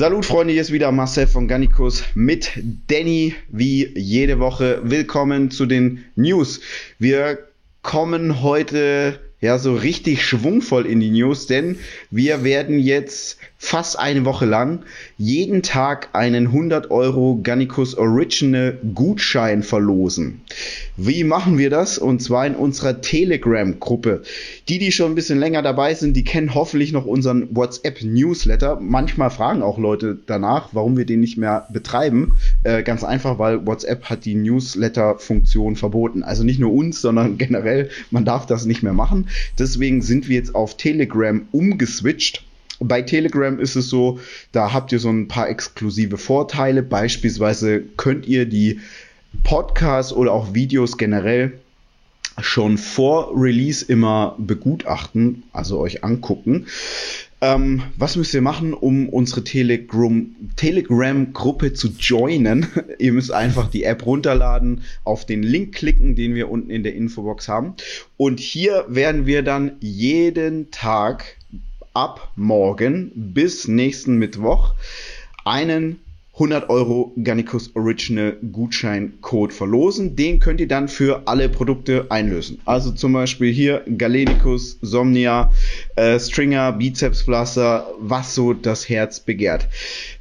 Salut Freunde, hier ist wieder Marcel von Gannikus mit Danny wie jede Woche. Willkommen zu den News. Wir kommen heute ja so richtig schwungvoll in die News, denn wir werden jetzt fast eine Woche lang jeden Tag einen 100 Euro Gannikus Original Gutschein verlosen. Wie machen wir das? Und zwar in unserer Telegram-Gruppe. Die, die schon ein bisschen länger dabei sind, die kennen hoffentlich noch unseren WhatsApp-Newsletter. Manchmal fragen auch Leute danach, warum wir den nicht mehr betreiben. Äh, ganz einfach, weil WhatsApp hat die Newsletter-Funktion verboten. Also nicht nur uns, sondern generell, man darf das nicht mehr machen. Deswegen sind wir jetzt auf Telegram umgeswitcht bei Telegram ist es so, da habt ihr so ein paar exklusive Vorteile. Beispielsweise könnt ihr die Podcasts oder auch Videos generell schon vor Release immer begutachten, also euch angucken. Ähm, was müsst ihr machen, um unsere Telegram-Gruppe Telegram zu joinen? ihr müsst einfach die App runterladen, auf den Link klicken, den wir unten in der Infobox haben. Und hier werden wir dann jeden Tag ab morgen bis nächsten Mittwoch einen 100 Euro Gannikus Original Gutscheincode verlosen. Den könnt ihr dann für alle Produkte einlösen. Also zum Beispiel hier Galenicus, Somnia, äh, Stringer, Bizepspflaster, was so das Herz begehrt.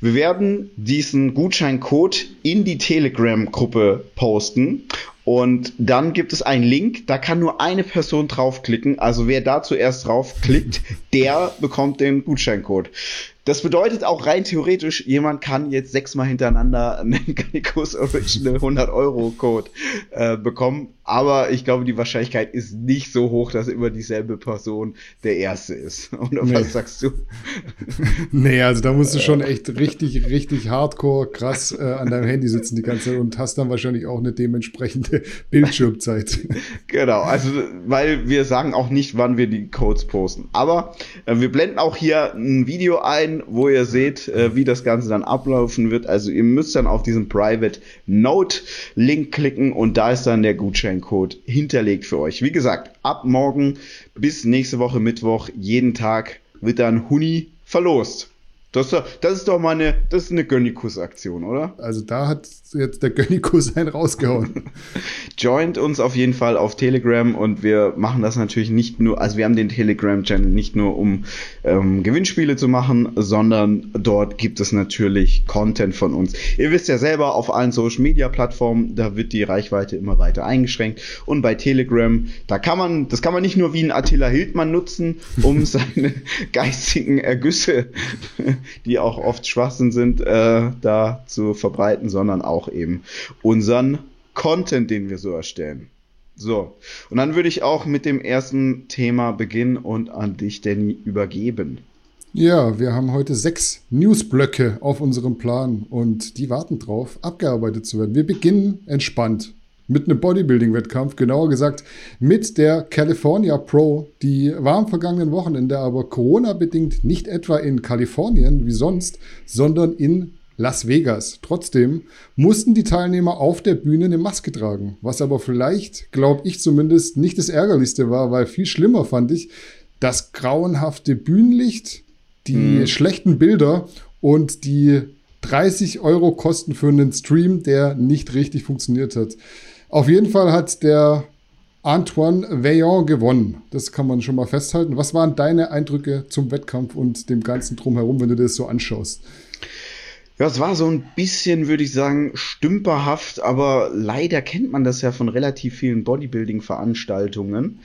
Wir werden diesen Gutscheincode in die Telegram-Gruppe posten und dann gibt es einen Link, da kann nur eine Person draufklicken. Also wer da zuerst draufklickt, der bekommt den Gutscheincode. Das bedeutet auch rein theoretisch, jemand kann jetzt sechsmal hintereinander einen Gannikus Original 100 Euro Code äh, bekommen. Aber ich glaube, die Wahrscheinlichkeit ist nicht so hoch, dass immer dieselbe Person der Erste ist. Oder nee. was sagst du? nee, also da musst du schon echt richtig, richtig hardcore krass äh, an deinem Handy sitzen die ganze Zeit und hast dann wahrscheinlich auch eine dementsprechende Bildschirmzeit. genau, also weil wir sagen auch nicht, wann wir die Codes posten. Aber äh, wir blenden auch hier ein Video ein, wo ihr seht, äh, wie das Ganze dann ablaufen wird. Also ihr müsst dann auf diesen Private Note Link klicken und da ist dann der Gutscheincode hinterlegt für euch. Wie gesagt, ab morgen bis nächste Woche Mittwoch jeden Tag wird dann Huni verlost. Das, das ist doch mal eine, das ist eine Gönnikus-Aktion, oder? Also da hat jetzt der Gönnikus einen rausgehauen. Joint uns auf jeden Fall auf Telegram und wir machen das natürlich nicht nur, also wir haben den Telegram-Channel nicht nur um ähm, Gewinnspiele zu machen, sondern dort gibt es natürlich Content von uns. Ihr wisst ja selber, auf allen Social-Media-Plattformen, da wird die Reichweite immer weiter eingeschränkt und bei Telegram, da kann man, das kann man nicht nur wie ein Attila Hildmann nutzen, um seine geistigen Ergüsse die auch oft Schwachsinn sind, äh, da zu verbreiten, sondern auch eben unseren Content, den wir so erstellen. So, und dann würde ich auch mit dem ersten Thema beginnen und an dich, Danny, übergeben. Ja, wir haben heute sechs Newsblöcke auf unserem Plan und die warten drauf, abgearbeitet zu werden. Wir beginnen entspannt mit einem Bodybuilding-Wettkampf, genauer gesagt mit der California Pro. Die war am vergangenen Wochenende aber Corona-bedingt nicht etwa in Kalifornien wie sonst, sondern in Las Vegas. Trotzdem mussten die Teilnehmer auf der Bühne eine Maske tragen, was aber vielleicht, glaube ich zumindest, nicht das Ärgerlichste war, weil viel schlimmer fand ich das grauenhafte Bühnenlicht, die mhm. schlechten Bilder und die 30 Euro Kosten für einen Stream, der nicht richtig funktioniert hat. Auf jeden Fall hat der Antoine Veillon gewonnen. Das kann man schon mal festhalten. Was waren deine Eindrücke zum Wettkampf und dem ganzen Drumherum, wenn du das so anschaust? Ja, es war so ein bisschen, würde ich sagen, stümperhaft, aber leider kennt man das ja von relativ vielen Bodybuilding-Veranstaltungen.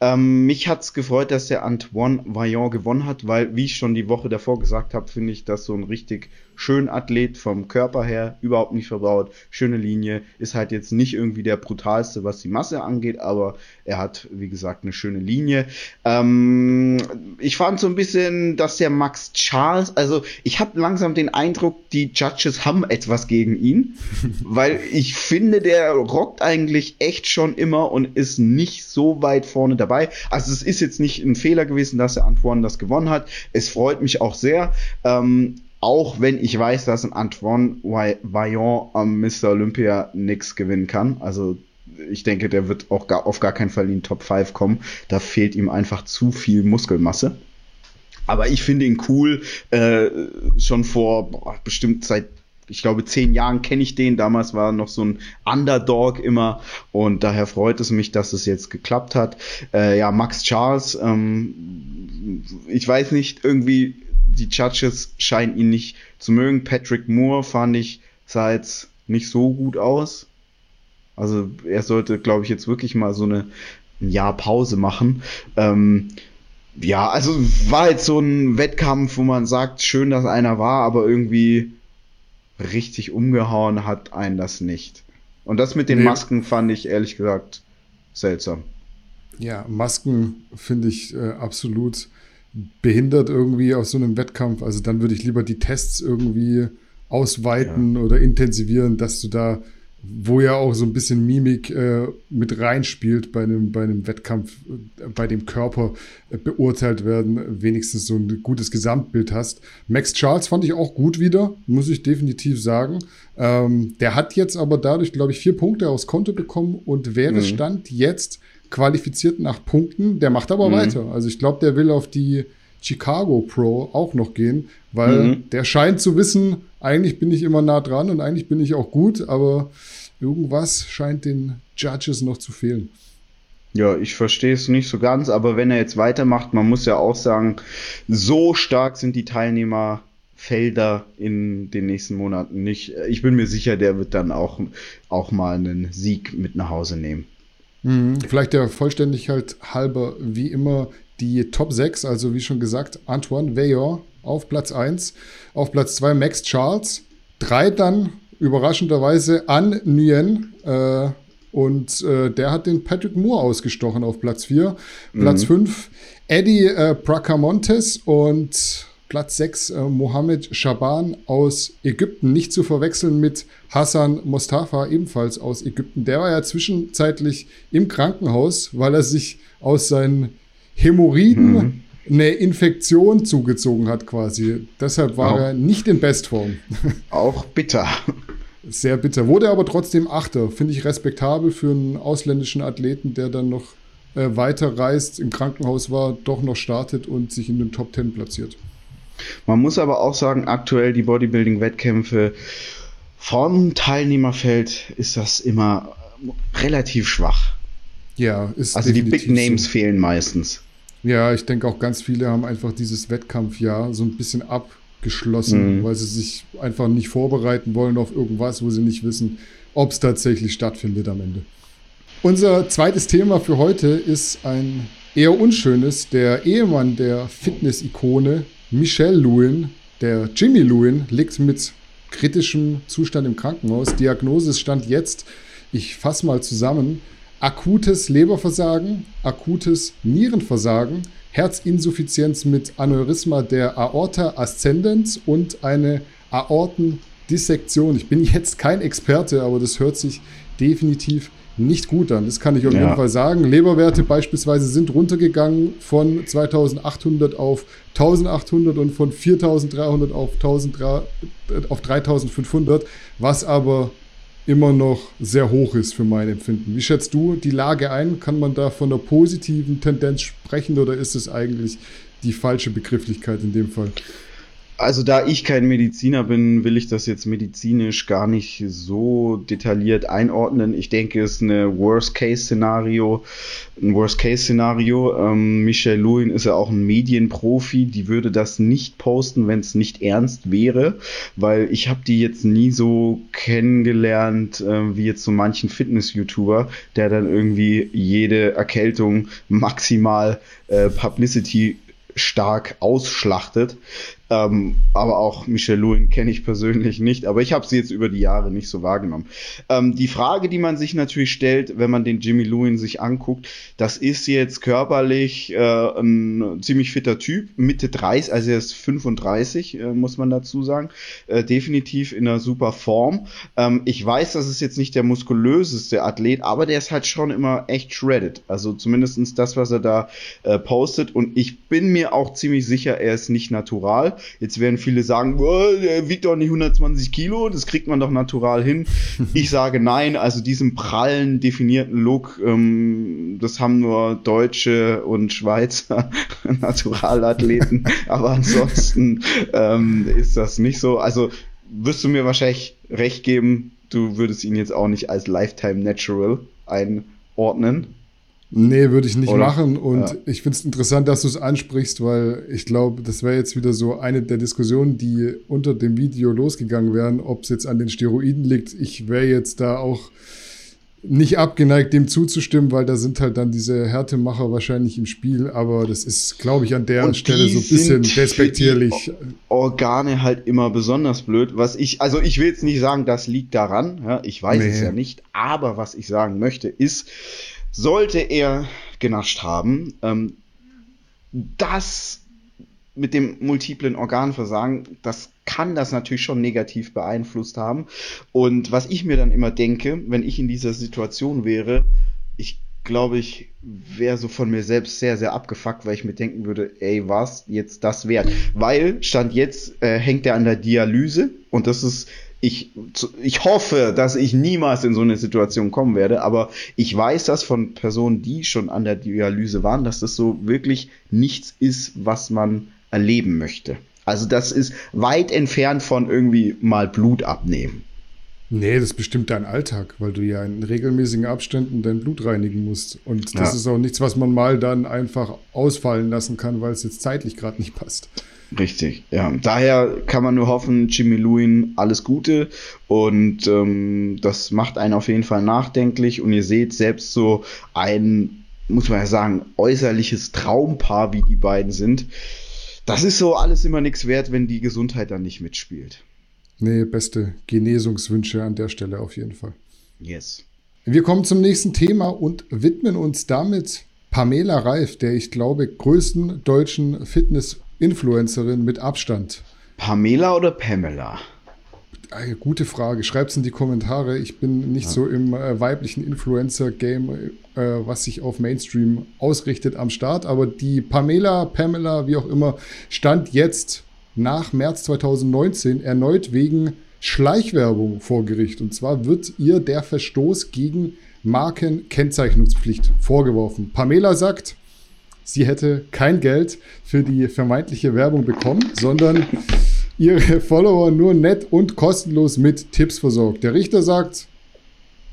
Ähm, mich hat's gefreut, dass der Antoine Vaillant gewonnen hat, weil, wie ich schon die Woche davor gesagt habe, finde ich das so ein richtig schön Athlet vom Körper her, überhaupt nicht verbaut, schöne Linie, ist halt jetzt nicht irgendwie der brutalste, was die Masse angeht, aber er hat, wie gesagt, eine schöne Linie. Ähm, ich fand so ein bisschen, dass der Max Charles, also ich habe langsam den Eindruck, die Judges haben etwas gegen ihn, weil ich finde, der rockt eigentlich echt schon immer und ist nicht so weit vorne dabei. Also es ist jetzt nicht ein Fehler gewesen, dass der Antoine das gewonnen hat. Es freut mich auch sehr. Ähm, auch wenn ich weiß, dass ein Antoine Vaillant am Mr. Olympia nichts gewinnen kann. Also ich denke, der wird auch gar, auf gar keinen Fall in die Top 5 kommen. Da fehlt ihm einfach zu viel Muskelmasse. Aber ich finde ihn cool. Äh, schon vor boah, bestimmt seit ich glaube, zehn Jahren kenne ich den. Damals war er noch so ein Underdog immer. Und daher freut es mich, dass es jetzt geklappt hat. Äh, ja, Max Charles, ähm, ich weiß nicht, irgendwie die Judges scheinen ihn nicht zu mögen. Patrick Moore fand ich, sah jetzt nicht so gut aus. Also er sollte, glaube ich, jetzt wirklich mal so eine ein Jahr Pause machen. Ähm, ja, also war jetzt so ein Wettkampf, wo man sagt, schön, dass einer war, aber irgendwie richtig umgehauen hat einen das nicht. Und das mit den nee. Masken fand ich ehrlich gesagt seltsam. Ja, Masken finde ich äh, absolut behindert irgendwie aus so einem Wettkampf. Also dann würde ich lieber die Tests irgendwie ausweiten ja. oder intensivieren, dass du da wo ja auch so ein bisschen Mimik äh, mit reinspielt bei einem, bei einem Wettkampf, äh, bei dem Körper äh, beurteilt werden, wenigstens so ein gutes Gesamtbild hast. Max Charles fand ich auch gut wieder, muss ich definitiv sagen. Ähm, der hat jetzt aber dadurch, glaube ich, vier Punkte aufs Konto bekommen und wäre mhm. Stand jetzt qualifiziert nach Punkten. Der macht aber mhm. weiter. Also ich glaube, der will auf die Chicago Pro auch noch gehen, weil mhm. der scheint zu wissen, eigentlich bin ich immer nah dran und eigentlich bin ich auch gut, aber irgendwas scheint den Judges noch zu fehlen. Ja, ich verstehe es nicht so ganz, aber wenn er jetzt weitermacht, man muss ja auch sagen, so stark sind die Teilnehmerfelder in den nächsten Monaten nicht. Ich bin mir sicher, der wird dann auch, auch mal einen Sieg mit nach Hause nehmen. Mhm, vielleicht der Vollständigkeit halber, wie immer, die Top 6, also wie schon gesagt, Antoine Veillon auf Platz 1, auf Platz 2 Max Charles, 3 dann überraschenderweise An Nguyen äh, und äh, der hat den Patrick Moore ausgestochen auf Platz 4. Mhm. Platz 5 Eddie äh, Bracamontes und Platz 6 äh, Mohammed Shaban aus Ägypten. Nicht zu verwechseln mit Hassan Mustafa, ebenfalls aus Ägypten. Der war ja zwischenzeitlich im Krankenhaus, weil er sich aus seinen Hämorrhoiden mhm. eine Infektion zugezogen hat quasi. Deshalb war auch, er nicht in Bestform. Auch bitter. Sehr bitter. Wurde aber trotzdem Achter. Finde ich respektabel für einen ausländischen Athleten, der dann noch äh, weiter reist, im Krankenhaus war, doch noch startet und sich in den Top Ten platziert. Man muss aber auch sagen, aktuell die Bodybuilding-Wettkämpfe vom Teilnehmerfeld ist das immer relativ schwach. Ja, ist Also die Big Names so. fehlen meistens. Ja, ich denke auch ganz viele haben einfach dieses Wettkampfjahr so ein bisschen abgeschlossen, mhm. weil sie sich einfach nicht vorbereiten wollen auf irgendwas, wo sie nicht wissen, ob es tatsächlich stattfindet am Ende. Unser zweites Thema für heute ist ein eher unschönes. Der Ehemann der Fitness-Ikone Michelle Lewin, der Jimmy Lewin, liegt mit kritischem Zustand im Krankenhaus. Diagnose stand jetzt, ich fasse mal zusammen, akutes Leberversagen, akutes Nierenversagen, Herzinsuffizienz mit Aneurysma der Aorta ascendens und eine Aortendissektion. Ich bin jetzt kein Experte, aber das hört sich definitiv nicht gut an. Das kann ich auf ja. jeden Fall sagen. Leberwerte beispielsweise sind runtergegangen von 2800 auf 1800 und von 4300 auf, 1300, äh, auf 3500, was aber immer noch sehr hoch ist für mein Empfinden. Wie schätzt du die Lage ein? Kann man da von einer positiven Tendenz sprechen oder ist es eigentlich die falsche Begrifflichkeit in dem Fall? Also da ich kein Mediziner bin, will ich das jetzt medizinisch gar nicht so detailliert einordnen. Ich denke, es ist eine Worst-Case-Szenario, ein Worst-Case-Szenario. Ähm, Michelle Lewin ist ja auch ein Medienprofi, die würde das nicht posten, wenn es nicht ernst wäre, weil ich habe die jetzt nie so kennengelernt äh, wie jetzt so manchen Fitness-YouTuber, der dann irgendwie jede Erkältung maximal äh, Publicity stark ausschlachtet. Ähm, aber auch Michelle Lewin kenne ich persönlich nicht, aber ich habe sie jetzt über die Jahre nicht so wahrgenommen. Ähm, die Frage, die man sich natürlich stellt, wenn man den Jimmy Lewin sich anguckt, das ist jetzt körperlich äh, ein ziemlich fitter Typ, Mitte 30, also er ist 35, äh, muss man dazu sagen, äh, definitiv in einer super Form. Ähm, ich weiß, das ist jetzt nicht der muskulöseste Athlet, aber der ist halt schon immer echt shredded, also zumindestens das, was er da äh, postet und ich bin mir auch ziemlich sicher, er ist nicht natural Jetzt werden viele sagen, oh, der wiegt doch nicht 120 Kilo, das kriegt man doch natural hin. ich sage nein, also diesen prallen, definierten Look, ähm, das haben nur Deutsche und Schweizer Naturalathleten, aber ansonsten ähm, ist das nicht so. Also wirst du mir wahrscheinlich recht geben, du würdest ihn jetzt auch nicht als Lifetime Natural einordnen. Nee, würde ich nicht Oder? machen. Und ja. ich finde es interessant, dass du es ansprichst, weil ich glaube, das wäre jetzt wieder so eine der Diskussionen, die unter dem Video losgegangen wären, ob es jetzt an den Steroiden liegt. Ich wäre jetzt da auch nicht abgeneigt, dem zuzustimmen, weil da sind halt dann diese Härtemacher wahrscheinlich im Spiel, aber das ist, glaube ich, an der und Stelle so ein bisschen despektierlich. Organe halt immer besonders blöd. Was ich, also ich will jetzt nicht sagen, das liegt daran, ja, ich weiß nee. es ja nicht, aber was ich sagen möchte ist, sollte er genascht haben, ähm, das mit dem multiplen Organversagen, das kann das natürlich schon negativ beeinflusst haben. Und was ich mir dann immer denke, wenn ich in dieser Situation wäre, ich glaube, ich wäre so von mir selbst sehr, sehr abgefuckt, weil ich mir denken würde, ey, was jetzt das wert? Weil, Stand jetzt, äh, hängt er an der Dialyse und das ist ich, ich hoffe, dass ich niemals in so eine Situation kommen werde, aber ich weiß das von Personen, die schon an der Dialyse waren, dass das so wirklich nichts ist, was man erleben möchte. Also das ist weit entfernt von irgendwie mal Blut abnehmen. Nee, das bestimmt dein Alltag, weil du ja in regelmäßigen Abständen dein Blut reinigen musst. Und das ja. ist auch nichts, was man mal dann einfach ausfallen lassen kann, weil es jetzt zeitlich gerade nicht passt. Richtig, ja. Daher kann man nur hoffen, Jimmy Lewin, alles Gute. Und ähm, das macht einen auf jeden Fall nachdenklich. Und ihr seht selbst so ein, muss man ja sagen, äußerliches Traumpaar, wie die beiden sind. Das ist so alles immer nichts wert, wenn die Gesundheit dann nicht mitspielt. Nee, beste Genesungswünsche an der Stelle auf jeden Fall. Yes. Wir kommen zum nächsten Thema und widmen uns damit Pamela Reif, der ich glaube größten deutschen Fitness- Influencerin mit Abstand? Pamela oder Pamela? Eine gute Frage. Schreibt es in die Kommentare. Ich bin nicht ja. so im äh, weiblichen Influencer-Game, äh, was sich auf Mainstream ausrichtet, am Start. Aber die Pamela, Pamela, wie auch immer, stand jetzt nach März 2019 erneut wegen Schleichwerbung vor Gericht. Und zwar wird ihr der Verstoß gegen Markenkennzeichnungspflicht vorgeworfen. Pamela sagt, sie hätte kein Geld für die vermeintliche Werbung bekommen, sondern ihre Follower nur nett und kostenlos mit Tipps versorgt. Der Richter sagt,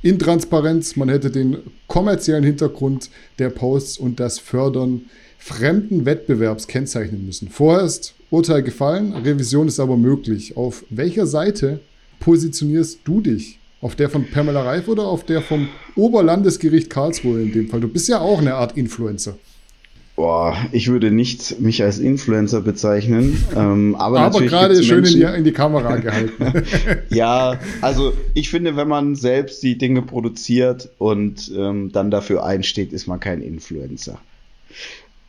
in Transparenz, man hätte den kommerziellen Hintergrund der Posts und das Fördern fremden Wettbewerbs kennzeichnen müssen. Vorerst Urteil gefallen, Revision ist aber möglich. Auf welcher Seite positionierst du dich? Auf der von Pamela Reif oder auf der vom Oberlandesgericht Karlsruhe in dem Fall? Du bist ja auch eine Art Influencer. Boah, ich würde nicht mich als Influencer bezeichnen. Ähm, aber aber gerade schön in die, in die, Kamera gehalten. ja, also ich finde, wenn man selbst die Dinge produziert und ähm, dann dafür einsteht, ist man kein Influencer.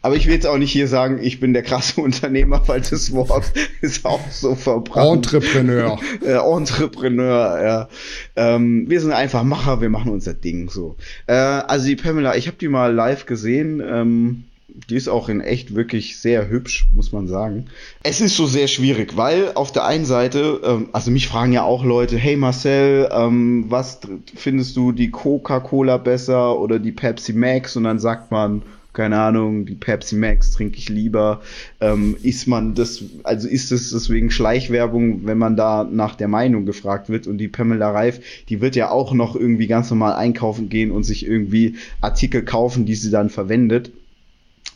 Aber ich will jetzt auch nicht hier sagen, ich bin der krasse Unternehmer, weil das Wort ist auch so verbrannt. Entrepreneur. äh, Entrepreneur, ja. Ähm, wir sind einfach Macher, wir machen unser Ding so. Äh, also die Pamela, ich habe die mal live gesehen. Ähm, die ist auch in echt wirklich sehr hübsch, muss man sagen. Es ist so sehr schwierig, weil auf der einen Seite, ähm, also mich fragen ja auch Leute, hey Marcel, ähm, was findest du die Coca-Cola besser oder die Pepsi Max? Und dann sagt man, keine Ahnung, die Pepsi Max trinke ich lieber. Ähm, ist man das, also ist es deswegen Schleichwerbung, wenn man da nach der Meinung gefragt wird und die Pamela Reif, die wird ja auch noch irgendwie ganz normal einkaufen gehen und sich irgendwie Artikel kaufen, die sie dann verwendet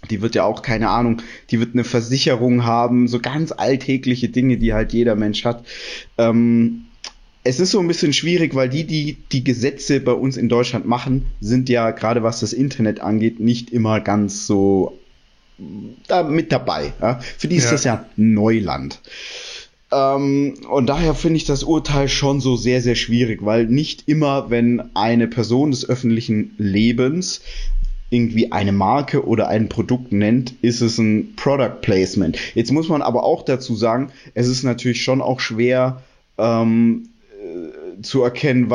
die wird ja auch, keine Ahnung, die wird eine Versicherung haben, so ganz alltägliche Dinge, die halt jeder Mensch hat. Ähm, es ist so ein bisschen schwierig, weil die, die die Gesetze bei uns in Deutschland machen, sind ja gerade was das Internet angeht, nicht immer ganz so da mit dabei. Ja? Für die ist ja. das ja Neuland. Ähm, und daher finde ich das Urteil schon so sehr, sehr schwierig, weil nicht immer, wenn eine Person des öffentlichen Lebens irgendwie eine Marke oder ein Produkt nennt, ist es ein Product Placement. Jetzt muss man aber auch dazu sagen, es ist natürlich schon auch schwer, ähm, zu erkennen,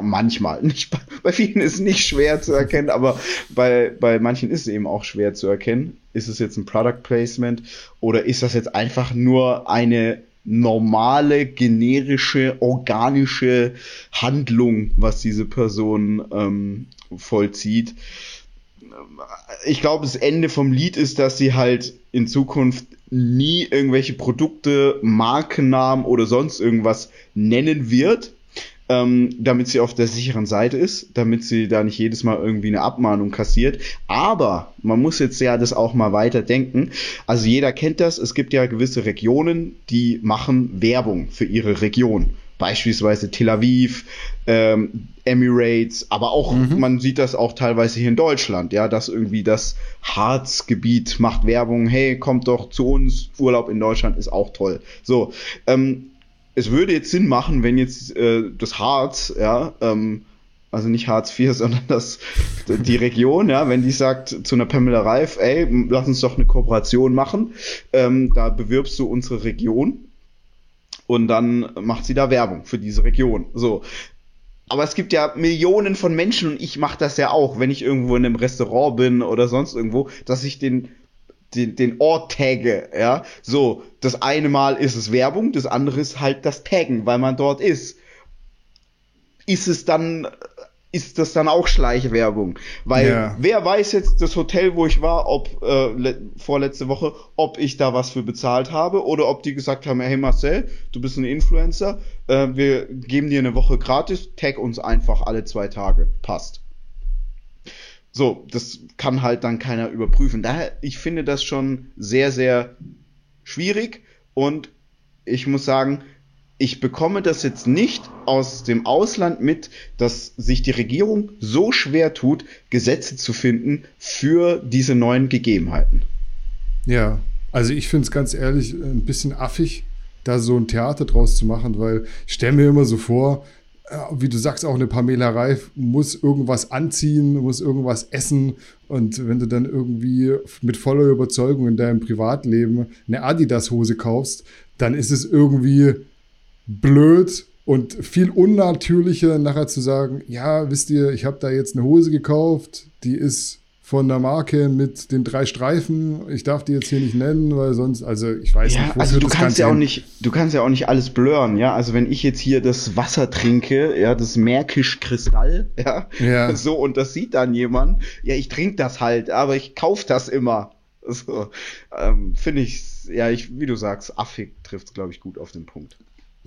manchmal. Nicht, bei, bei vielen ist es nicht schwer zu erkennen, aber bei, bei manchen ist es eben auch schwer zu erkennen. Ist es jetzt ein Product Placement oder ist das jetzt einfach nur eine normale, generische, organische Handlung, was diese Person ähm, vollzieht? Ich glaube, das Ende vom Lied ist, dass sie halt in Zukunft nie irgendwelche Produkte, Markennamen oder sonst irgendwas nennen wird, ähm, damit sie auf der sicheren Seite ist, damit sie da nicht jedes Mal irgendwie eine Abmahnung kassiert. Aber man muss jetzt ja das auch mal weiter denken. Also jeder kennt das, es gibt ja gewisse Regionen, die machen Werbung für ihre Region beispielsweise Tel Aviv, ähm, Emirates, aber auch, mhm. man sieht das auch teilweise hier in Deutschland, ja, dass irgendwie das Harzgebiet macht Werbung, hey, kommt doch zu uns, Urlaub in Deutschland ist auch toll. So, ähm, es würde jetzt Sinn machen, wenn jetzt äh, das Harz, ja, ähm, also nicht Hartz IV, sondern das, die Region, ja, wenn die sagt zu einer Pamela Reif, ey, lass uns doch eine Kooperation machen, ähm, da bewirbst du unsere Region und dann macht sie da Werbung für diese Region. So. Aber es gibt ja Millionen von Menschen und ich mache das ja auch, wenn ich irgendwo in einem Restaurant bin oder sonst irgendwo, dass ich den den, den Ort tagge, ja. So, das eine Mal ist es Werbung, das andere ist halt das Taggen, weil man dort ist. Ist es dann ist das dann auch Schleichwerbung. Weil ja. wer weiß jetzt das Hotel, wo ich war, ob äh, vorletzte Woche, ob ich da was für bezahlt habe oder ob die gesagt haben, hey Marcel, du bist ein Influencer, äh, wir geben dir eine Woche gratis, tag uns einfach alle zwei Tage. Passt. So, das kann halt dann keiner überprüfen. Daher, ich finde das schon sehr, sehr schwierig und ich muss sagen, ich bekomme das jetzt nicht aus dem Ausland mit, dass sich die Regierung so schwer tut, Gesetze zu finden für diese neuen Gegebenheiten. Ja, also ich finde es ganz ehrlich ein bisschen affig, da so ein Theater draus zu machen, weil ich stelle mir immer so vor, äh, wie du sagst, auch eine Pamela Reif muss irgendwas anziehen, muss irgendwas essen. Und wenn du dann irgendwie mit voller Überzeugung in deinem Privatleben eine Adidas-Hose kaufst, dann ist es irgendwie blöd und viel unnatürlicher nachher zu sagen, ja, wisst ihr, ich habe da jetzt eine Hose gekauft, die ist von der Marke mit den drei Streifen. Ich darf die jetzt hier nicht nennen, weil sonst, also ich weiß ja, nicht. Also du kannst ja auch nicht, du kannst ja auch nicht alles blurren, ja. Also wenn ich jetzt hier das Wasser trinke, ja, das Märkisch Kristall, ja, ja. so und das sieht dann jemand, ja, ich trinke das halt, aber ich kauf das immer. So, ähm, finde ich, ja, ich, wie du sagst, affig trifft glaube ich gut auf den Punkt.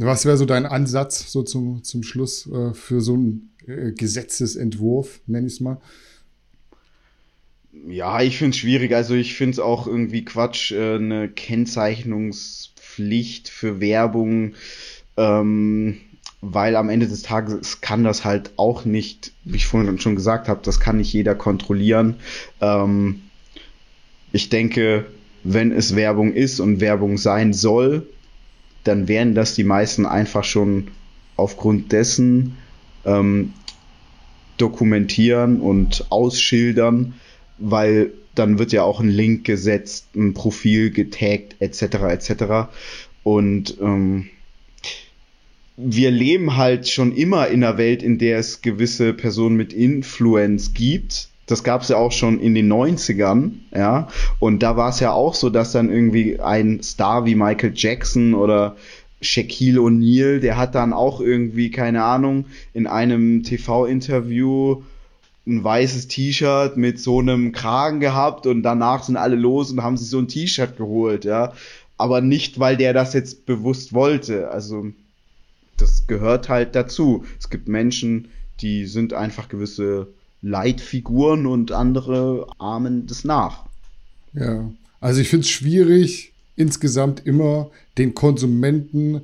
Was wäre so dein Ansatz so zum, zum Schluss äh, für so einen äh, Gesetzesentwurf, nenne ich es mal? Ja, ich finde es schwierig. Also ich finde es auch irgendwie Quatsch, äh, eine Kennzeichnungspflicht für Werbung, ähm, weil am Ende des Tages kann das halt auch nicht, wie ich vorhin schon gesagt habe, das kann nicht jeder kontrollieren. Ähm, ich denke, wenn es Werbung ist und Werbung sein soll, dann werden das die meisten einfach schon aufgrund dessen ähm, dokumentieren und ausschildern, weil dann wird ja auch ein Link gesetzt, ein Profil getaggt, etc. etc. Und ähm, wir leben halt schon immer in einer Welt, in der es gewisse Personen mit Influence gibt, das gab es ja auch schon in den 90ern, ja. Und da war es ja auch so, dass dann irgendwie ein Star wie Michael Jackson oder Shaquille O'Neal, der hat dann auch irgendwie, keine Ahnung, in einem TV-Interview ein weißes T-Shirt mit so einem Kragen gehabt und danach sind alle los und haben sich so ein T-Shirt geholt, ja. Aber nicht, weil der das jetzt bewusst wollte. Also, das gehört halt dazu. Es gibt Menschen, die sind einfach gewisse Leitfiguren und andere ahmen das nach. Ja, also ich finde es schwierig, insgesamt immer den Konsumenten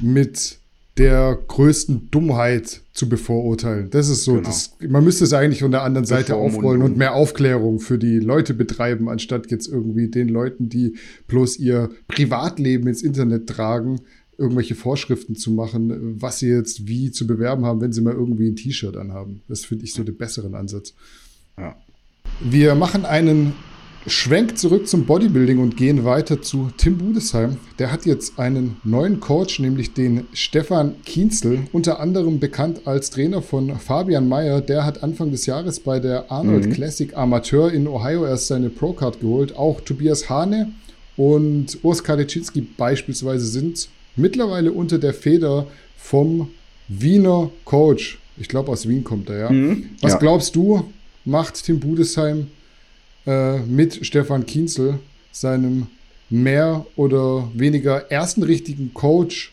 mit der größten Dummheit zu bevorurteilen. Das ist so, genau. das, man müsste es eigentlich von der anderen Seite aufrollen und mehr Aufklärung für die Leute betreiben, anstatt jetzt irgendwie den Leuten, die bloß ihr Privatleben ins Internet tragen, irgendwelche Vorschriften zu machen, was sie jetzt wie zu bewerben haben, wenn sie mal irgendwie ein T-Shirt anhaben. Das finde ich so den besseren Ansatz. Ja. Wir machen einen Schwenk zurück zum Bodybuilding und gehen weiter zu Tim Budesheim. Der hat jetzt einen neuen Coach, nämlich den Stefan Kienzel, unter anderem bekannt als Trainer von Fabian Mayer. Der hat Anfang des Jahres bei der Arnold mhm. Classic Amateur in Ohio erst seine Pro-Card geholt. Auch Tobias Hane und Urs Kadeczynski beispielsweise sind mittlerweile unter der Feder vom Wiener Coach. Ich glaube, aus Wien kommt er, ja. Mhm, Was ja. glaubst du, macht Tim Budesheim äh, mit Stefan Kienzel, seinem mehr oder weniger ersten richtigen Coach,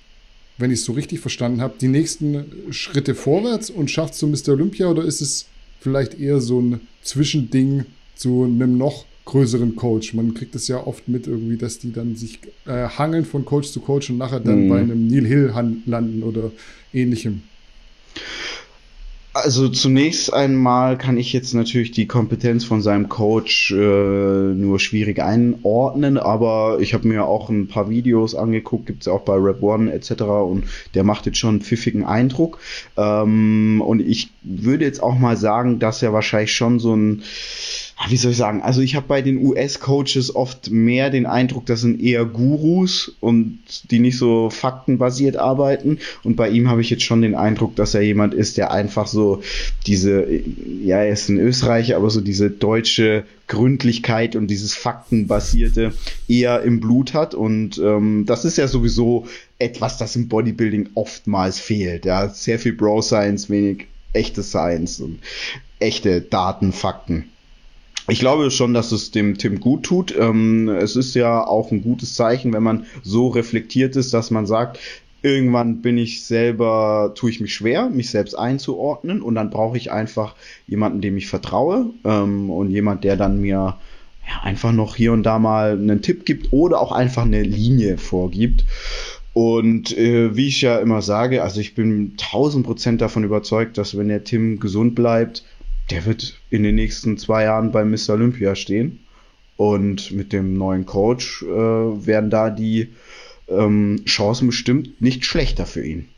wenn ich es so richtig verstanden habe, die nächsten Schritte vorwärts und schafft es zu Mr. Olympia oder ist es vielleicht eher so ein Zwischending zu einem noch größeren Coach? Man kriegt es ja oft mit irgendwie, dass die dann sich äh, hangeln von Coach zu Coach und nachher dann mhm. bei einem Neil Hill landen oder ähnlichem. Also zunächst einmal kann ich jetzt natürlich die Kompetenz von seinem Coach äh, nur schwierig einordnen, aber ich habe mir auch ein paar Videos angeguckt, gibt's ja auch bei Rap One etc. und der macht jetzt schon einen pfiffigen Eindruck. Ähm, und ich würde jetzt auch mal sagen, dass er wahrscheinlich schon so ein wie soll ich sagen, also ich habe bei den US-Coaches oft mehr den Eindruck, das sind eher Gurus und die nicht so faktenbasiert arbeiten. Und bei ihm habe ich jetzt schon den Eindruck, dass er jemand ist, der einfach so diese, ja, er ist ein Österreicher, aber so diese deutsche Gründlichkeit und dieses Faktenbasierte eher im Blut hat. Und ähm, das ist ja sowieso etwas, das im Bodybuilding oftmals fehlt. Ja, sehr viel Bro-Science, wenig echte Science und echte Daten, Fakten. Ich glaube schon, dass es dem Tim gut tut. Ähm, es ist ja auch ein gutes Zeichen, wenn man so reflektiert ist, dass man sagt, irgendwann bin ich selber, tue ich mich schwer, mich selbst einzuordnen und dann brauche ich einfach jemanden, dem ich vertraue ähm, und jemand, der dann mir ja, einfach noch hier und da mal einen Tipp gibt oder auch einfach eine Linie vorgibt. Und äh, wie ich ja immer sage, also ich bin tausend Prozent davon überzeugt, dass wenn der Tim gesund bleibt, der wird in den nächsten zwei Jahren bei Mr. Olympia stehen. Und mit dem neuen Coach äh, werden da die ähm, Chancen bestimmt nicht schlechter für ihn.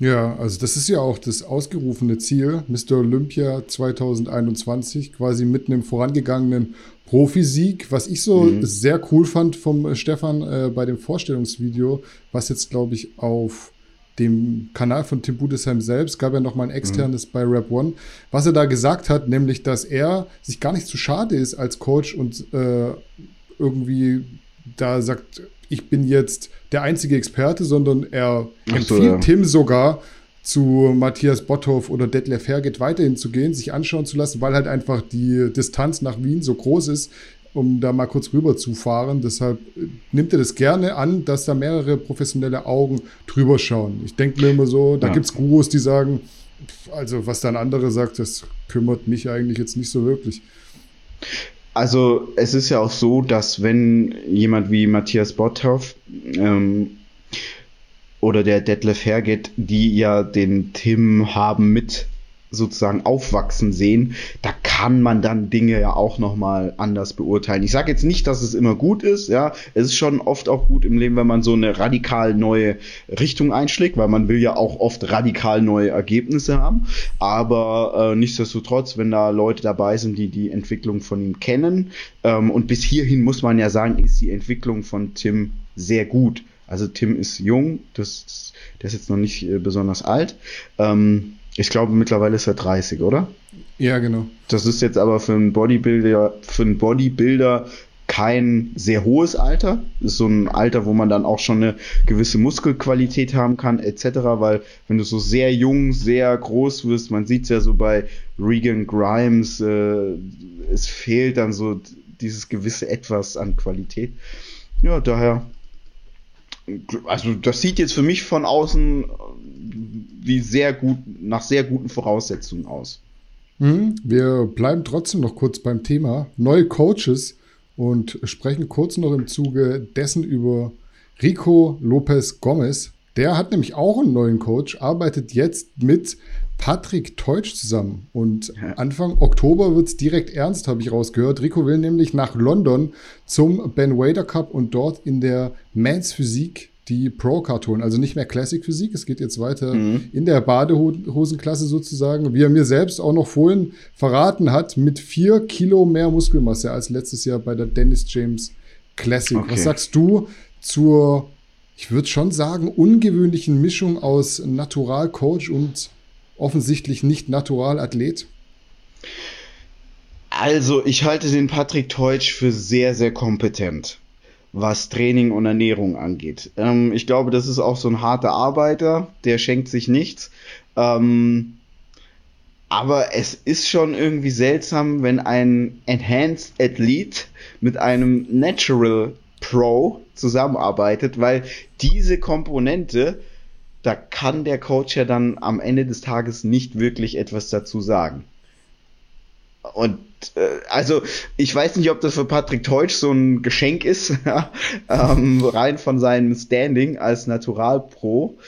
Ja, also das ist ja auch das ausgerufene Ziel, Mr. Olympia 2021, quasi mit einem vorangegangenen Profisieg, was ich so mhm. sehr cool fand vom Stefan äh, bei dem Vorstellungsvideo, was jetzt, glaube ich, auf dem Kanal von Tim Budesheim selbst, gab ja noch mal ein externes mhm. bei Rap One, was er da gesagt hat, nämlich, dass er sich gar nicht zu schade ist als Coach und äh, irgendwie da sagt, ich bin jetzt der einzige Experte, sondern er so, empfiehlt ja. Tim sogar zu Matthias Botthoff oder Detlef Herget weiterhin zu gehen, sich anschauen zu lassen, weil halt einfach die Distanz nach Wien so groß ist, um da mal kurz rüber zu fahren. Deshalb äh, nimmt er das gerne an, dass da mehrere professionelle Augen drüber schauen. Ich denke mir immer so, da ja. gibt es Gurus, die sagen, also was dann andere sagt, das kümmert mich eigentlich jetzt nicht so wirklich. Also es ist ja auch so, dass wenn jemand wie Matthias Botthoff ähm, oder der Detlef Herget, die ja den Tim haben mit sozusagen aufwachsen sehen, da kann man dann Dinge ja auch nochmal anders beurteilen. Ich sage jetzt nicht, dass es immer gut ist, ja, es ist schon oft auch gut im Leben, wenn man so eine radikal neue Richtung einschlägt, weil man will ja auch oft radikal neue Ergebnisse haben, aber äh, nichtsdestotrotz, wenn da Leute dabei sind, die die Entwicklung von ihm kennen ähm, und bis hierhin muss man ja sagen, ist die Entwicklung von Tim sehr gut. Also Tim ist jung, das, der ist jetzt noch nicht äh, besonders alt. Ähm, ich glaube, mittlerweile ist er 30, oder? Ja, genau. Das ist jetzt aber für einen Bodybuilder, für einen Bodybuilder kein sehr hohes Alter. Das ist so ein Alter, wo man dann auch schon eine gewisse Muskelqualität haben kann, etc. Weil wenn du so sehr jung, sehr groß wirst, man sieht es ja so bei Regan Grimes, äh, es fehlt dann so dieses gewisse Etwas an Qualität. Ja, daher also das sieht jetzt für mich von außen wie sehr gut, nach sehr guten Voraussetzungen aus. Mhm. Wir bleiben trotzdem noch kurz beim Thema neue Coaches und sprechen kurz noch im Zuge dessen über Rico Lopez Gomez. Der hat nämlich auch einen neuen Coach, arbeitet jetzt mit Patrick Teutsch zusammen. Und Anfang Oktober wird es direkt ernst, habe ich rausgehört. Rico will nämlich nach London zum Ben Wader Cup und dort in der Mans Physik die Pro-Card holen. Also nicht mehr Classic Physik, es geht jetzt weiter mhm. in der Badehosenklasse sozusagen. Wie er mir selbst auch noch vorhin verraten hat, mit vier Kilo mehr Muskelmasse als letztes Jahr bei der Dennis James Classic. Okay. Was sagst du zur, ich würde schon sagen, ungewöhnlichen Mischung aus Natural-Coach und offensichtlich nicht Natural-Athlet? Also, ich halte den Patrick Teutsch für sehr, sehr kompetent was Training und Ernährung angeht. Ähm, ich glaube, das ist auch so ein harter Arbeiter, der schenkt sich nichts. Ähm, aber es ist schon irgendwie seltsam, wenn ein Enhanced Athlete mit einem Natural Pro zusammenarbeitet, weil diese Komponente, da kann der Coach ja dann am Ende des Tages nicht wirklich etwas dazu sagen. Und äh, also ich weiß nicht, ob das für Patrick Teutsch so ein Geschenk ist, ähm, rein von seinem Standing als Naturalpro.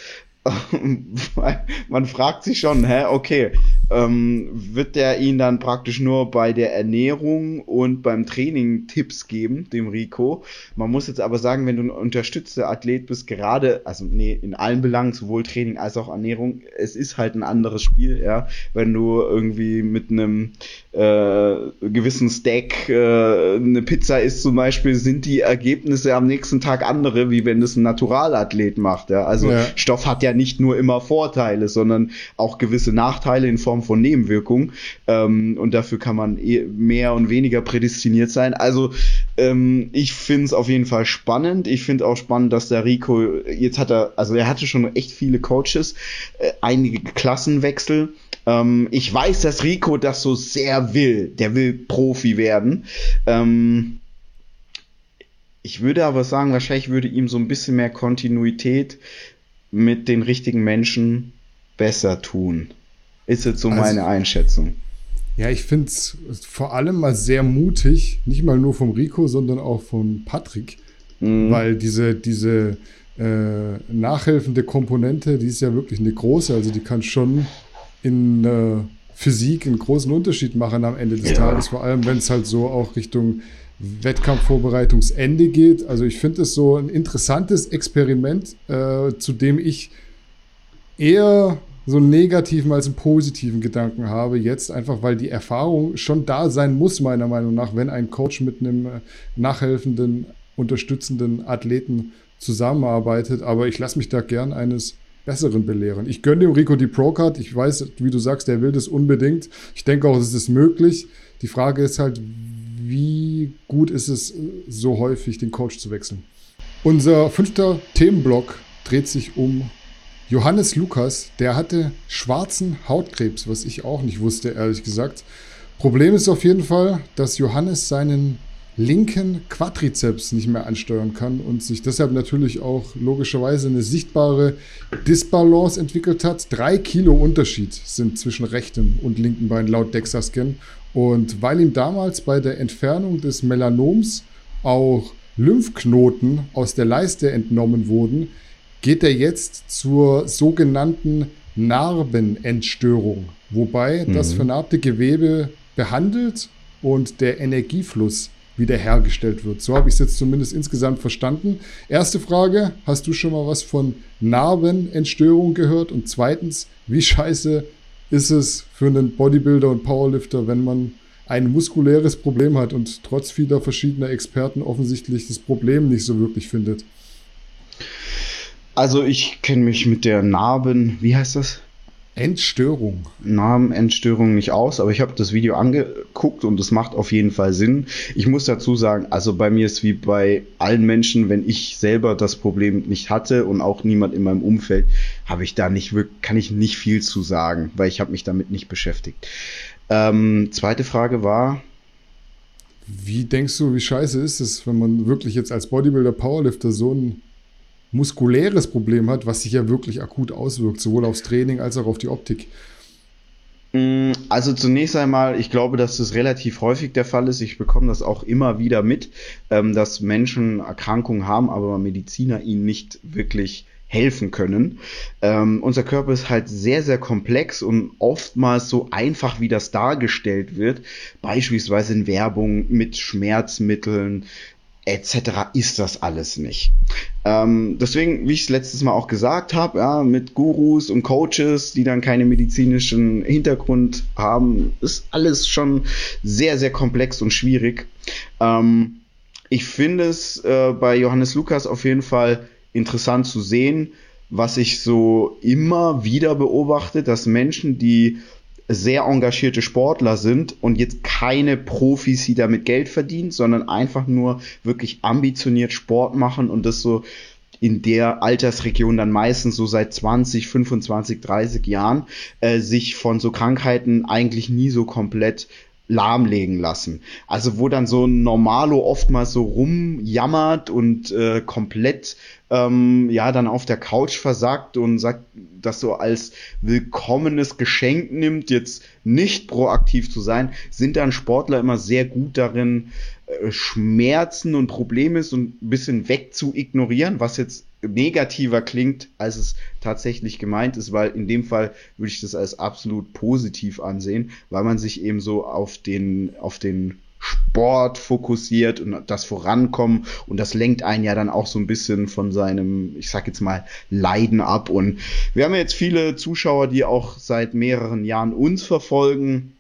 man fragt sich schon, hä, okay, ähm, wird der ihn dann praktisch nur bei der Ernährung und beim Training Tipps geben, dem Rico? Man muss jetzt aber sagen, wenn du ein unterstützter Athlet bist, gerade, also nee, in allen Belangen, sowohl Training als auch Ernährung, es ist halt ein anderes Spiel, ja, wenn du irgendwie mit einem äh, gewissen Stack äh, eine Pizza isst zum Beispiel, sind die Ergebnisse am nächsten Tag andere, wie wenn es ein Naturalathlet macht, ja, also ja. Stoff hat ja nicht nur immer Vorteile, sondern auch gewisse Nachteile in Form von Nebenwirkungen. Ähm, und dafür kann man eh mehr und weniger prädestiniert sein. Also ähm, ich finde es auf jeden Fall spannend. Ich finde auch spannend, dass der Rico, jetzt hat er, also er hatte schon echt viele Coaches, äh, einige Klassenwechsel. Ähm, ich weiß, dass Rico das so sehr will. Der will Profi werden. Ähm, ich würde aber sagen, wahrscheinlich würde ihm so ein bisschen mehr Kontinuität mit den richtigen Menschen besser tun. Ist jetzt so also, meine Einschätzung. Ja, ich finde es vor allem mal sehr mutig, nicht mal nur vom Rico, sondern auch von Patrick, mhm. weil diese, diese äh, nachhelfende Komponente, die ist ja wirklich eine große, also die kann schon in äh, Physik einen großen Unterschied machen am Ende des ja. Tages, vor allem wenn es halt so auch Richtung Wettkampfvorbereitungsende geht. Also ich finde es so ein interessantes Experiment, äh, zu dem ich eher so einen negativen als einen positiven Gedanken habe. Jetzt einfach, weil die Erfahrung schon da sein muss, meiner Meinung nach, wenn ein Coach mit einem äh, nachhelfenden, unterstützenden Athleten zusammenarbeitet. Aber ich lasse mich da gern eines Besseren belehren. Ich gönne dem Rico die Pro-Card. Ich weiß, wie du sagst, der will das unbedingt. Ich denke auch, es ist möglich. Die Frage ist halt, wie gut ist es, so häufig den Coach zu wechseln? Unser fünfter Themenblock dreht sich um Johannes Lukas. Der hatte schwarzen Hautkrebs, was ich auch nicht wusste, ehrlich gesagt. Problem ist auf jeden Fall, dass Johannes seinen linken Quadrizeps nicht mehr ansteuern kann und sich deshalb natürlich auch logischerweise eine sichtbare Disbalance entwickelt hat. Drei Kilo Unterschied sind zwischen rechtem und linken Bein laut DEXA-Scan. Und weil ihm damals bei der Entfernung des Melanoms auch Lymphknoten aus der Leiste entnommen wurden, geht er jetzt zur sogenannten Narbenentstörung, wobei mhm. das vernarbte Gewebe behandelt und der Energiefluss wiederhergestellt wird. So habe ich es jetzt zumindest insgesamt verstanden. Erste Frage, hast du schon mal was von Narbenentstörung gehört? Und zweitens, wie scheiße ist es für einen Bodybuilder und Powerlifter, wenn man ein muskuläres Problem hat und trotz vieler verschiedener Experten offensichtlich das Problem nicht so wirklich findet? Also ich kenne mich mit der Narben, wie heißt das? Entstörung. Namenentstörung nicht aus, aber ich habe das Video angeguckt und es macht auf jeden Fall Sinn. Ich muss dazu sagen, also bei mir ist wie bei allen Menschen, wenn ich selber das Problem nicht hatte und auch niemand in meinem Umfeld, habe ich da nicht wirklich, kann ich nicht viel zu sagen, weil ich habe mich damit nicht beschäftigt. Ähm, zweite Frage war. Wie denkst du, wie scheiße ist es, wenn man wirklich jetzt als Bodybuilder, Powerlifter so ein muskuläres Problem hat, was sich ja wirklich akut auswirkt, sowohl aufs Training als auch auf die Optik? Mm, also zunächst einmal, ich glaube, dass das relativ häufig der Fall ist. Ich bekomme das auch immer wieder mit, ähm, dass Menschen Erkrankungen haben, aber Mediziner ihnen nicht wirklich helfen können. Ähm, unser Körper ist halt sehr, sehr komplex und oftmals so einfach, wie das dargestellt wird, beispielsweise in Werbung mit Schmerzmitteln, etc. ist das alles nicht. Ähm, deswegen, wie ich es letztes Mal auch gesagt habe, ja, mit Gurus und Coaches, die dann keinen medizinischen Hintergrund haben, ist alles schon sehr, sehr komplex und schwierig. Ähm, ich finde es äh, bei Johannes Lukas auf jeden Fall interessant zu sehen, was ich so immer wieder beobachte, dass Menschen, die sehr engagierte Sportler sind und jetzt keine Profis, die damit Geld verdienen, sondern einfach nur wirklich ambitioniert Sport machen und das so in der Altersregion dann meistens so seit 20, 25, 30 Jahren äh, sich von so Krankheiten eigentlich nie so komplett lahmlegen lassen. Also wo dann so ein Normalo oftmals so rumjammert und äh, komplett ähm, ja dann auf der Couch versagt und sagt, das so als willkommenes Geschenk nimmt, jetzt nicht proaktiv zu sein, sind dann Sportler immer sehr gut darin, äh, Schmerzen und Probleme so ein bisschen weg zu ignorieren, was jetzt negativer klingt, als es tatsächlich gemeint ist, weil in dem Fall würde ich das als absolut positiv ansehen, weil man sich eben so auf den, auf den Sport fokussiert und das Vorankommen und das lenkt einen ja dann auch so ein bisschen von seinem, ich sag jetzt mal, Leiden ab. Und wir haben ja jetzt viele Zuschauer, die auch seit mehreren Jahren uns verfolgen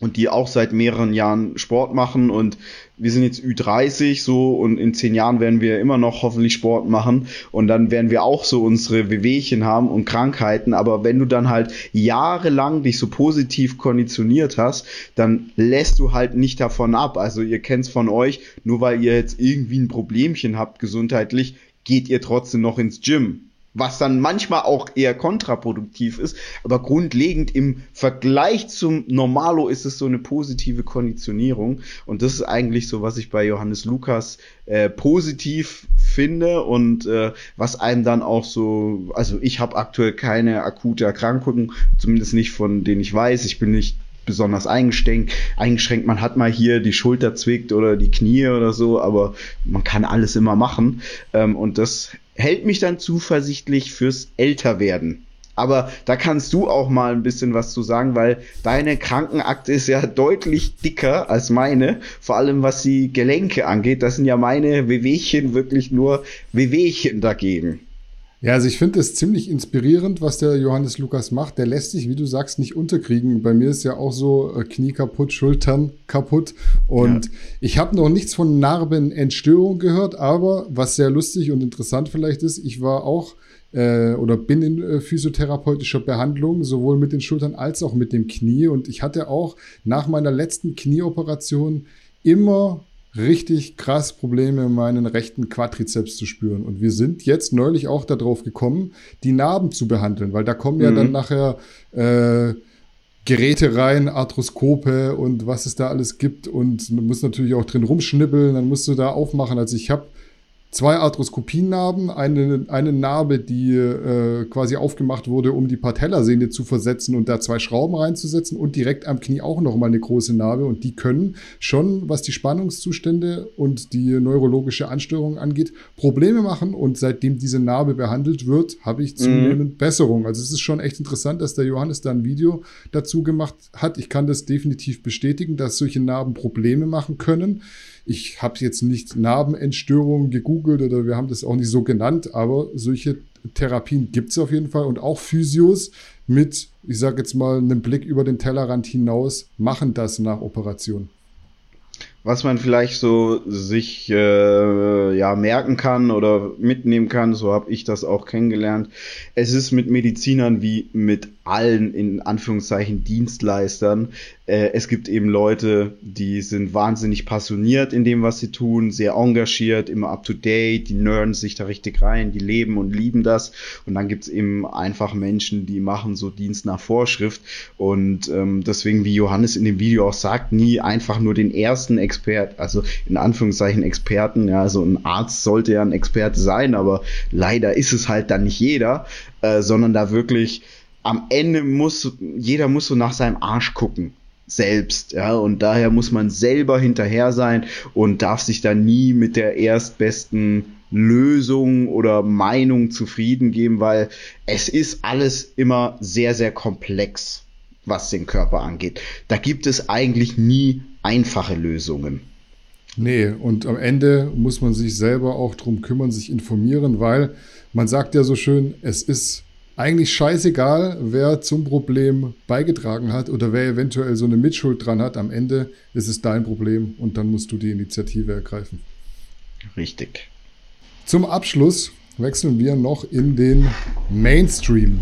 und die auch seit mehreren Jahren Sport machen. Und wir sind jetzt Ü30 so und in zehn Jahren werden wir immer noch hoffentlich Sport machen. Und dann werden wir auch so unsere Wehwehchen haben und Krankheiten, aber wenn du dann halt jahrelang dich so positiv konditioniert hast, dann lässt du halt nicht davon ab. Also ihr kennt's von euch, nur weil ihr jetzt irgendwie ein Problemchen habt gesundheitlich, geht ihr trotzdem noch ins Gym was dann manchmal auch eher kontraproduktiv ist, aber grundlegend im Vergleich zum Normalo ist es so eine positive Konditionierung. Und das ist eigentlich so, was ich bei Johannes Lukas äh, positiv finde und äh, was einem dann auch so, also ich habe aktuell keine akute Erkrankung, zumindest nicht von denen ich weiß, ich bin nicht besonders eingeschränkt. Eingeschränkt, man hat mal hier die Schulter zwickt oder die Knie oder so, aber man kann alles immer machen. Ähm, und das hält mich dann zuversichtlich fürs Älterwerden. Aber da kannst du auch mal ein bisschen was zu sagen, weil deine Krankenakte ist ja deutlich dicker als meine, vor allem was die Gelenke angeht. Das sind ja meine Wehwehchen wirklich nur Wehwehchen dagegen. Ja, also ich finde es ziemlich inspirierend, was der Johannes Lukas macht. Der lässt sich, wie du sagst, nicht unterkriegen. Bei mir ist ja auch so äh, Knie kaputt, Schultern kaputt. Und ja. ich habe noch nichts von Narbenentstörung gehört, aber was sehr lustig und interessant vielleicht ist, ich war auch äh, oder bin in äh, physiotherapeutischer Behandlung, sowohl mit den Schultern als auch mit dem Knie. Und ich hatte auch nach meiner letzten Knieoperation immer richtig krass Probleme, meinen rechten Quadrizeps zu spüren. Und wir sind jetzt neulich auch darauf gekommen, die Narben zu behandeln, weil da kommen mhm. ja dann nachher äh, Geräte rein, Arthroskope und was es da alles gibt. Und man muss natürlich auch drin rumschnibbeln, dann musst du da aufmachen. Also ich habe zwei Arthroskopiennarben, eine, eine Narbe, die äh, quasi aufgemacht wurde, um die Patellasehne zu versetzen und da zwei Schrauben reinzusetzen und direkt am Knie auch nochmal eine große Narbe und die können schon, was die Spannungszustände und die neurologische Anstörung angeht, Probleme machen und seitdem diese Narbe behandelt wird, habe ich zunehmend mhm. Besserung. Also es ist schon echt interessant, dass der Johannes da ein Video dazu gemacht hat. Ich kann das definitiv bestätigen, dass solche Narben Probleme machen können. Ich habe jetzt nicht Narbenentstörungen gegoogelt oder wir haben das auch nicht so genannt, aber solche Therapien gibt es auf jeden Fall und auch Physios mit, ich sage jetzt mal, einem Blick über den Tellerrand hinaus machen das nach Operation. Was man vielleicht so sich äh, ja merken kann oder mitnehmen kann, so habe ich das auch kennengelernt. Es ist mit Medizinern wie mit allen in Anführungszeichen Dienstleistern. Äh, es gibt eben Leute, die sind wahnsinnig passioniert in dem, was sie tun, sehr engagiert, immer up to date, die nerden sich da richtig rein, die leben und lieben das. Und dann gibt's eben einfach Menschen, die machen so Dienst nach Vorschrift. Und ähm, deswegen, wie Johannes in dem Video auch sagt, nie einfach nur den ersten Expert, also in Anführungszeichen Experten, ja, also ein Arzt sollte ja ein Experte sein, aber leider ist es halt dann nicht jeder, äh, sondern da wirklich am Ende muss, jeder muss so nach seinem Arsch gucken selbst, ja, und daher muss man selber hinterher sein und darf sich da nie mit der erstbesten Lösung oder Meinung zufrieden geben, weil es ist alles immer sehr, sehr komplex, was den Körper angeht. Da gibt es eigentlich nie einfache Lösungen. Nee, und am Ende muss man sich selber auch drum kümmern, sich informieren, weil man sagt ja so schön, es ist eigentlich scheißegal, wer zum Problem beigetragen hat oder wer eventuell so eine Mitschuld dran hat. Am Ende ist es dein Problem und dann musst du die Initiative ergreifen. Richtig. Zum Abschluss wechseln wir noch in den Mainstream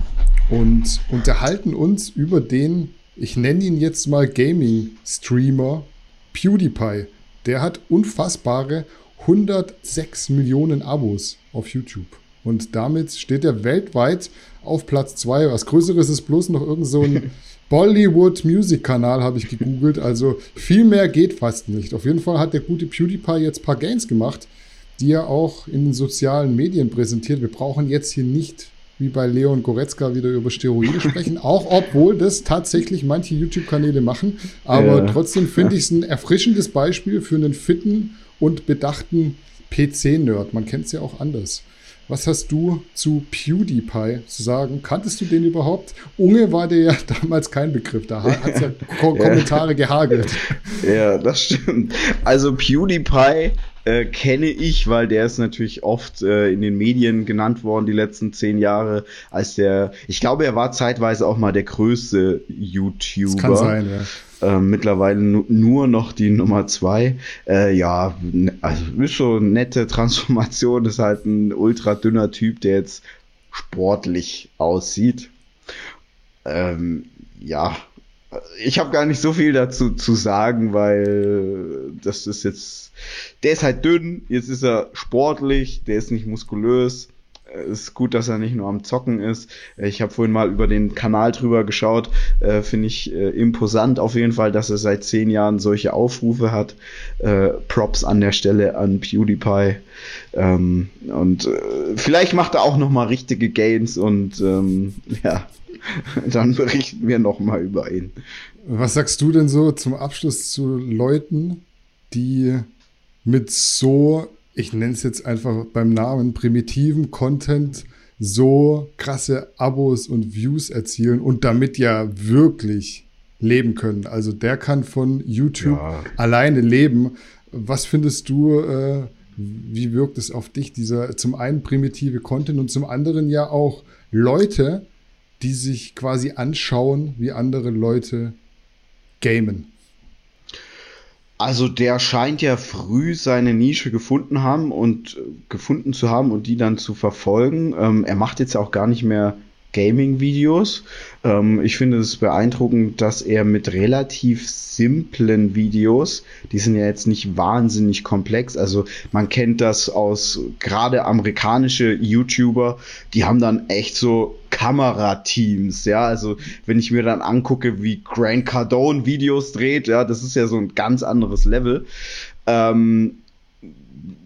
und unterhalten uns über den, ich nenne ihn jetzt mal Gaming-Streamer PewDiePie. Der hat unfassbare 106 Millionen Abos auf YouTube. Und damit steht er weltweit auf Platz 2. Was Größeres ist bloß noch irgend so ein Bollywood Music Kanal, habe ich gegoogelt. Also viel mehr geht fast nicht. Auf jeden Fall hat der gute PewDiePie jetzt ein paar Gains gemacht, die er auch in den sozialen Medien präsentiert. Wir brauchen jetzt hier nicht wie bei Leon Goretzka wieder über Steroide sprechen, auch obwohl das tatsächlich manche YouTube-Kanäle machen. Aber ja. trotzdem finde ich es ein erfrischendes Beispiel für einen fitten und bedachten PC-Nerd. Man kennt es ja auch anders. Was hast du zu PewDiePie zu sagen? Kanntest du den überhaupt? Unge war dir ja damals kein Begriff. Da hat es ja, Ko Kommentare gehagelt. Ja, das stimmt. Also PewDiePie äh, kenne ich, weil der ist natürlich oft äh, in den Medien genannt worden die letzten zehn Jahre als der, ich glaube, er war zeitweise auch mal der größte YouTuber. Das kann sein, ja. Äh, mittlerweile nur noch die Nummer zwei. Äh, ja, also ist so eine nette Transformation, ist halt ein ultra dünner Typ, der jetzt sportlich aussieht. Ähm, ja, ich habe gar nicht so viel dazu zu sagen, weil das ist jetzt, der ist halt dünn, jetzt ist er sportlich, der ist nicht muskulös ist gut, dass er nicht nur am Zocken ist. Ich habe vorhin mal über den Kanal drüber geschaut. Äh, Finde ich äh, imposant auf jeden Fall, dass er seit zehn Jahren solche Aufrufe hat. Äh, Props an der Stelle an PewDiePie. Ähm, und äh, vielleicht macht er auch noch mal richtige Gains und ähm, ja, dann berichten wir noch mal über ihn. Was sagst du denn so zum Abschluss zu Leuten, die mit so ich nenne es jetzt einfach beim Namen, primitiven Content so krasse Abos und Views erzielen und damit ja wirklich leben können. Also der kann von YouTube ja. alleine leben. Was findest du, äh, wie wirkt es auf dich, dieser zum einen primitive Content und zum anderen ja auch Leute, die sich quasi anschauen, wie andere Leute gamen? Also der scheint ja früh seine Nische gefunden haben und äh, gefunden zu haben und die dann zu verfolgen. Ähm, er macht jetzt auch gar nicht mehr Gaming-Videos. Ähm, ich finde es beeindruckend, dass er mit relativ simplen Videos, die sind ja jetzt nicht wahnsinnig komplex, also man kennt das aus gerade amerikanische YouTuber, die haben dann echt so Kamerateams, ja, also wenn ich mir dann angucke, wie Grant Cardone Videos dreht, ja, das ist ja so ein ganz anderes Level. Ähm,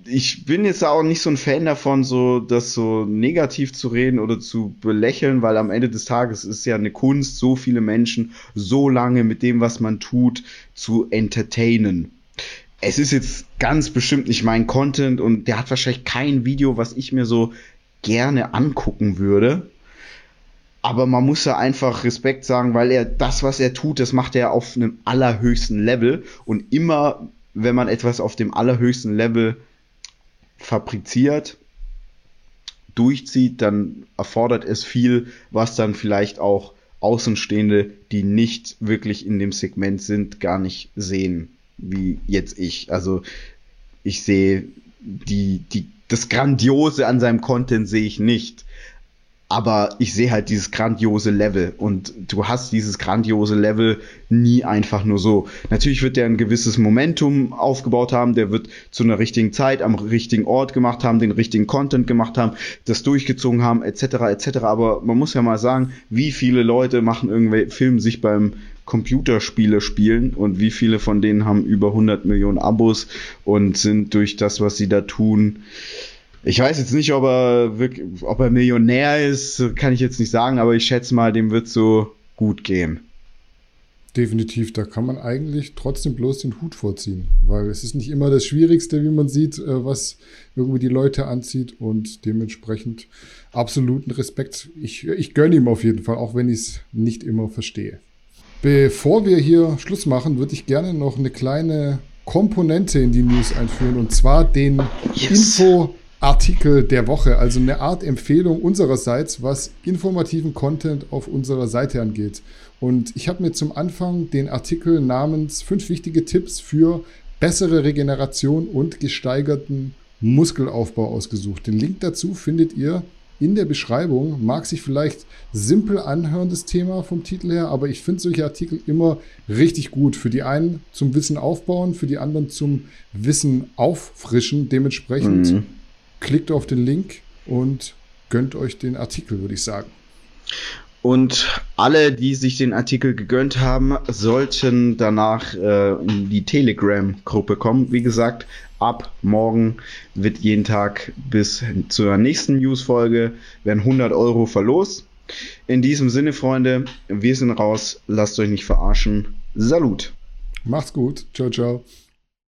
ich bin jetzt auch nicht so ein Fan davon, so das so negativ zu reden oder zu belächeln, weil am Ende des Tages ist ja eine Kunst, so viele Menschen so lange mit dem, was man tut, zu entertainen. Es ist jetzt ganz bestimmt nicht mein Content und der hat wahrscheinlich kein Video, was ich mir so gerne angucken würde. Aber man muss ja einfach Respekt sagen, weil er das, was er tut, das macht er auf einem allerhöchsten Level. Und immer, wenn man etwas auf dem allerhöchsten Level fabriziert, durchzieht, dann erfordert es viel, was dann vielleicht auch Außenstehende, die nicht wirklich in dem Segment sind, gar nicht sehen, wie jetzt ich. Also ich sehe die, die, das Grandiose an seinem Content sehe ich nicht aber ich sehe halt dieses grandiose Level und du hast dieses grandiose Level nie einfach nur so. Natürlich wird der ein gewisses Momentum aufgebaut haben, der wird zu einer richtigen Zeit am richtigen Ort gemacht haben, den richtigen Content gemacht haben, das durchgezogen haben, etc. etc. Aber man muss ja mal sagen, wie viele Leute machen irgendwelche Filme sich beim Computerspiele spielen und wie viele von denen haben über 100 Millionen Abos und sind durch das, was sie da tun, ich weiß jetzt nicht, ob er wirklich, ob er Millionär ist, kann ich jetzt nicht sagen, aber ich schätze mal, dem wird so gut gehen. Definitiv, da kann man eigentlich trotzdem bloß den Hut vorziehen, weil es ist nicht immer das Schwierigste, wie man sieht, äh, was irgendwie die Leute anzieht und dementsprechend absoluten Respekt. Ich, ich gönne ihm auf jeden Fall, auch wenn ich es nicht immer verstehe. Bevor wir hier Schluss machen, würde ich gerne noch eine kleine Komponente in die News einführen und zwar den yes. Info-Artikel der Woche, also eine Art Empfehlung unsererseits, was informativen Content auf unserer Seite angeht. Und ich habe mir zum Anfang den Artikel namens fünf wichtige Tipps für bessere Regeneration und gesteigerten Muskelaufbau ausgesucht. Den Link dazu findet ihr in der Beschreibung. Mag sich vielleicht simpel anhören, das Thema vom Titel her, aber ich finde solche Artikel immer richtig gut. Für die einen zum Wissen aufbauen, für die anderen zum Wissen auffrischen. Dementsprechend mhm. Klickt auf den Link und gönnt euch den Artikel, würde ich sagen. Und alle, die sich den Artikel gegönnt haben, sollten danach äh, in die Telegram-Gruppe kommen. Wie gesagt, ab morgen wird jeden Tag bis zur nächsten News-Folge werden 100 Euro verlost. In diesem Sinne, Freunde, wir sind raus. Lasst euch nicht verarschen. Salut. Macht's gut. Ciao, ciao.